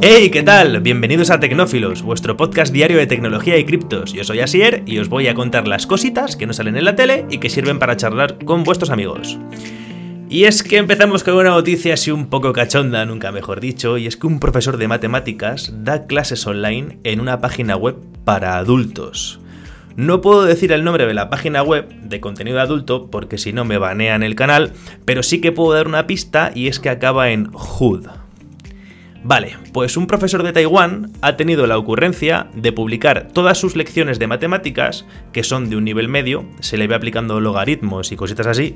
¡Hey! ¿Qué tal? Bienvenidos a Tecnófilos, vuestro podcast diario de tecnología y criptos. Yo soy Asier y os voy a contar las cositas que no salen en la tele y que sirven para charlar con vuestros amigos. Y es que empezamos con una noticia así un poco cachonda, nunca mejor dicho, y es que un profesor de matemáticas da clases online en una página web para adultos. No puedo decir el nombre de la página web de contenido adulto porque si no me banean el canal, pero sí que puedo dar una pista y es que acaba en HUD. Vale, pues un profesor de Taiwán ha tenido la ocurrencia de publicar todas sus lecciones de matemáticas, que son de un nivel medio, se le ve aplicando logaritmos y cositas así.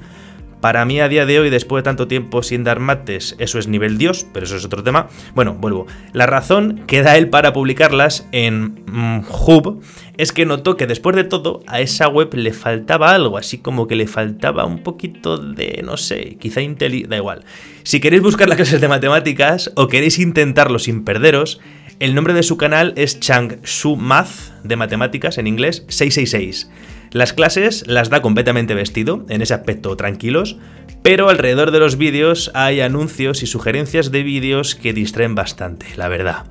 Para mí a día de hoy, después de tanto tiempo sin dar mates, eso es nivel Dios, pero eso es otro tema. Bueno, vuelvo. La razón que da él para publicarlas en mm, Hub es que notó que después de todo a esa web le faltaba algo, así como que le faltaba un poquito de, no sé, quizá inteligencia, da igual. Si queréis buscar las clases de matemáticas o queréis intentarlo sin perderos, el nombre de su canal es Chang Su Math de matemáticas en inglés 666. Las clases las da completamente vestido, en ese aspecto tranquilos, pero alrededor de los vídeos hay anuncios y sugerencias de vídeos que distraen bastante, la verdad.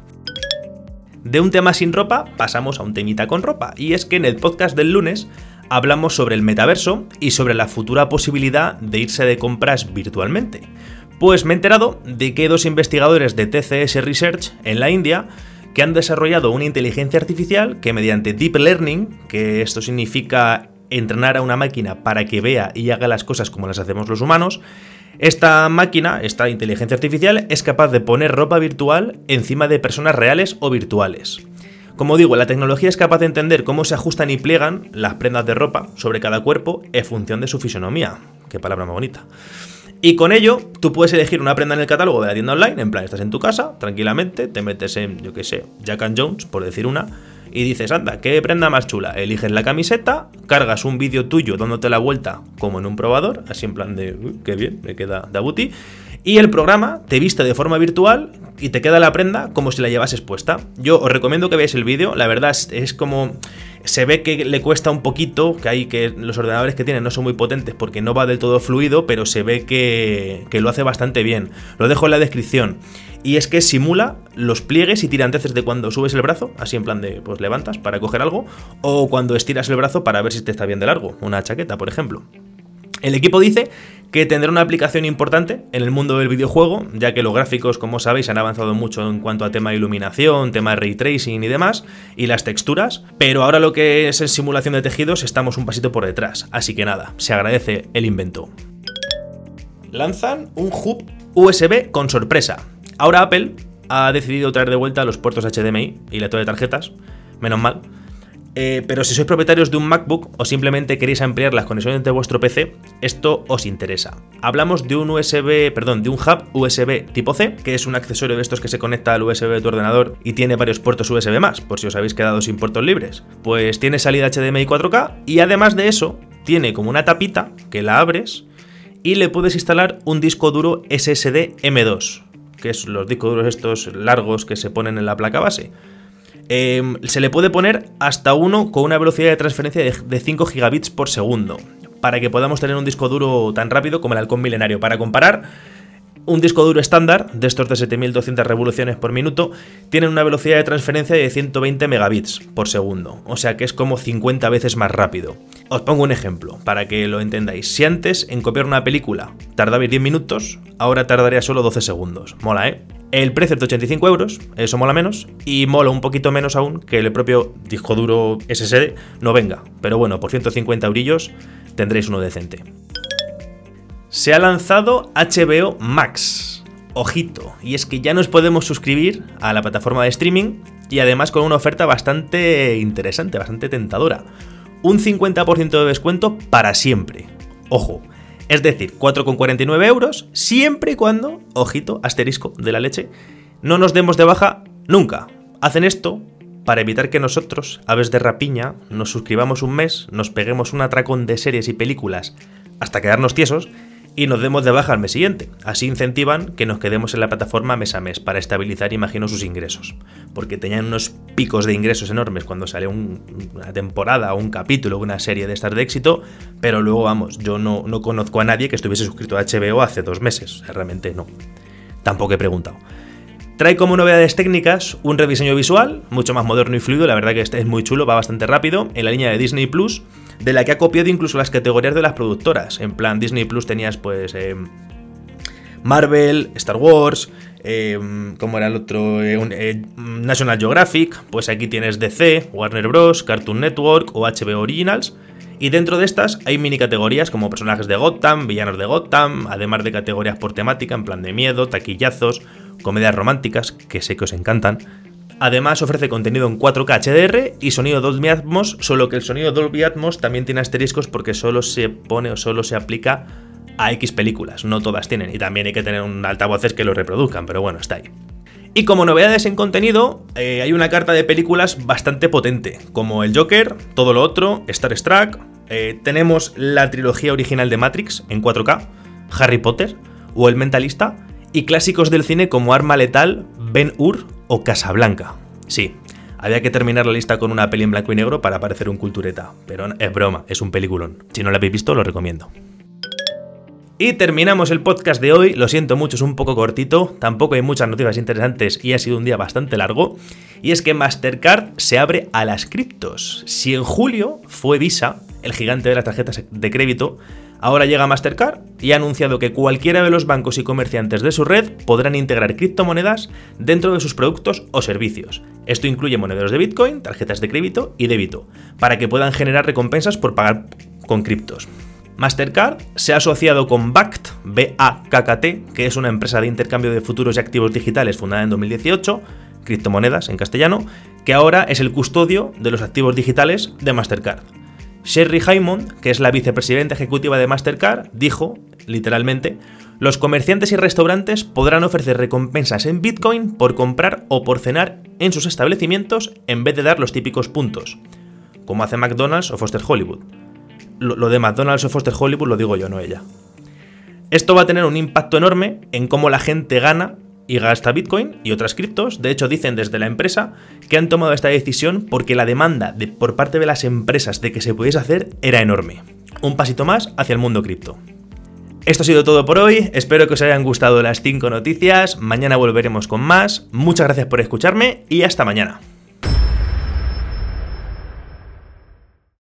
De un tema sin ropa pasamos a un temita con ropa, y es que en el podcast del lunes hablamos sobre el metaverso y sobre la futura posibilidad de irse de compras virtualmente. Pues me he enterado de que dos investigadores de TCS Research en la India que han desarrollado una inteligencia artificial que mediante Deep Learning, que esto significa entrenar a una máquina para que vea y haga las cosas como las hacemos los humanos, esta máquina, esta inteligencia artificial, es capaz de poner ropa virtual encima de personas reales o virtuales. Como digo, la tecnología es capaz de entender cómo se ajustan y pliegan las prendas de ropa sobre cada cuerpo en función de su fisonomía. Qué palabra más bonita. Y con ello, tú puedes elegir una prenda en el catálogo de la tienda online, en plan, estás en tu casa, tranquilamente, te metes en, yo qué sé, Jack and Jones, por decir una, y dices, anda, ¿qué prenda más chula? Eliges la camiseta, cargas un vídeo tuyo dándote la vuelta como en un probador, así en plan de, uy, qué bien, me queda da booty, y el programa te viste de forma virtual y te queda la prenda como si la llevases puesta. Yo os recomiendo que veáis el vídeo, la verdad es, como se ve que le cuesta un poquito, que hay que los ordenadores que tienen no son muy potentes porque no va del todo fluido, pero se ve que, que lo hace bastante bien. Lo dejo en la descripción. Y es que simula los pliegues y tiranteces de cuando subes el brazo, así en plan de, pues levantas para coger algo, o cuando estiras el brazo para ver si te está bien de largo, una chaqueta, por ejemplo. El equipo dice que tendrá una aplicación importante en el mundo del videojuego, ya que los gráficos, como sabéis, han avanzado mucho en cuanto a tema de iluminación, tema de ray tracing y demás, y las texturas, pero ahora lo que es en simulación de tejidos estamos un pasito por detrás, así que nada, se agradece el invento. Lanzan un hub USB con sorpresa. Ahora Apple ha decidido traer de vuelta los puertos HDMI y lector de tarjetas, menos mal, eh, pero si sois propietarios de un MacBook o simplemente queréis ampliar las conexiones de vuestro PC, esto os interesa. Hablamos de un USB, perdón, de un hub USB tipo C, que es un accesorio de estos que se conecta al USB de tu ordenador y tiene varios puertos USB más, por si os habéis quedado sin puertos libres. Pues tiene salida HDMI 4K y además de eso, tiene como una tapita que la abres y le puedes instalar un disco duro SSD M2, que es los discos duros estos largos que se ponen en la placa base. Em, se le puede poner hasta uno con una velocidad de transferencia de, 5 gigabits por segundo, para que podamos tener un disco duro tan rápido como el halcón milenario. Para comparar, un disco duro estándar, de estos de 7200 revoluciones por minuto, tiene una velocidad de transferencia de 120 megabits por segundo, o sea que es como 50 veces más rápido. Os pongo un ejemplo para que lo entendáis. Si antes en copiar una película tardaba 10 minutos, ahora tardaría solo 12 segundos. Mola, ¿eh? El precio es de 85 euros, eso mola menos, y mola un poquito menos aún que el propio disco duro SSD no venga. Pero bueno, por 150 eurillos tendréis uno decente. Se ha lanzado HBO Max. Ojito, y es que ya nos podemos suscribir a la plataforma de streaming y además con una oferta bastante interesante, bastante tentadora. Un 50% de descuento para siempre. Ojo, es decir, 4,49 euros siempre y cuando, ojito, asterisco de la leche, no nos demos de baja nunca. Hacen esto para evitar que nosotros, aves de rapiña, nos suscribamos un mes, nos peguemos un atracón de series y películas hasta quedarnos tiesos y nos demos de baja al mes siguiente. Así incentivan que nos quedemos en la plataforma mes a mes para estabilizar, imagino, sus ingresos. Porque tenían unos picos de ingresos enormes cuando salió una temporada o un capítulo, una serie de estas de éxito, pero luego, vamos, yo no, no conozco a nadie que estuviese suscrito a HBO hace dos meses. Realmente no. Tampoco he preguntado. Trae como novedades técnicas un rediseño visual, mucho más moderno y fluido, la verdad que este es muy chulo, va bastante rápido, en la línea de Disney Plus, de la que ha copiado incluso las categorías de las productoras. En plan, Disney Plus tenías pues eh, Marvel, Star Wars, eh, como era el otro, eh, National Geographic, pues aquí tienes DC, Warner Bros., Cartoon Network o HBO Originals. Y dentro de estas hay mini categorías como personajes de Gotham, villanos de Gotham, además de categorías por temática en plan de miedo, taquillazos, comedias románticas, que sé que os encantan. Además ofrece contenido en 4K HDR y sonido Dolby Atmos, solo que el sonido Dolby Atmos también tiene asteriscos porque solo se pone o solo se aplica a X películas, no todas tienen, y también hay que tener un altavoces que lo reproduzcan, pero bueno, está ahí. Y como novedades en contenido, eh, hay una carta de películas bastante potente, como el Joker, todo lo otro, Star Trek, eh, tenemos la trilogía original de Matrix en 4K, Harry Potter o El Mentalista, y clásicos del cine como Arma Letal, Ben Hur o Casablanca. Sí, había que terminar la lista con una peli en blanco y negro para parecer un cultureta, pero es broma, es un peliculón. Si no lo habéis visto, lo recomiendo. Y terminamos el podcast de hoy, lo siento mucho, es un poco cortito, tampoco hay muchas noticias interesantes y ha sido un día bastante largo, y es que Mastercard se abre a las criptos. Si en julio fue Visa, el gigante de las tarjetas de crédito, ahora llega Mastercard y ha anunciado que cualquiera de los bancos y comerciantes de su red podrán integrar criptomonedas dentro de sus productos o servicios. Esto incluye monederos de Bitcoin, tarjetas de crédito y débito, para que puedan generar recompensas por pagar con criptos. Mastercard se ha asociado con BACT, B-A-K-K-T, que es una empresa de intercambio de futuros y activos digitales fundada en 2018, criptomonedas en castellano, que ahora es el custodio de los activos digitales de Mastercard. Sherry Haymond, que es la vicepresidenta ejecutiva de Mastercard, dijo, literalmente, los comerciantes y restaurantes podrán ofrecer recompensas en Bitcoin por comprar o por cenar en sus establecimientos en vez de dar los típicos puntos, como hace McDonald's o Foster Hollywood lo, de McDonald's o Foster Hollywood lo digo yo, no ella. Esto va a tener un impacto enorme en cómo la gente gana y gasta Bitcoin y otras criptos. De hecho, dicen desde la empresa que han tomado esta decisión porque la demanda de, por parte de las empresas de que se pudiese hacer era enorme. Un pasito más hacia el mundo cripto. Esto ha sido todo por hoy, espero que os hayan gustado las 5 noticias, mañana volveremos con más, muchas gracias por escucharme y hasta mañana.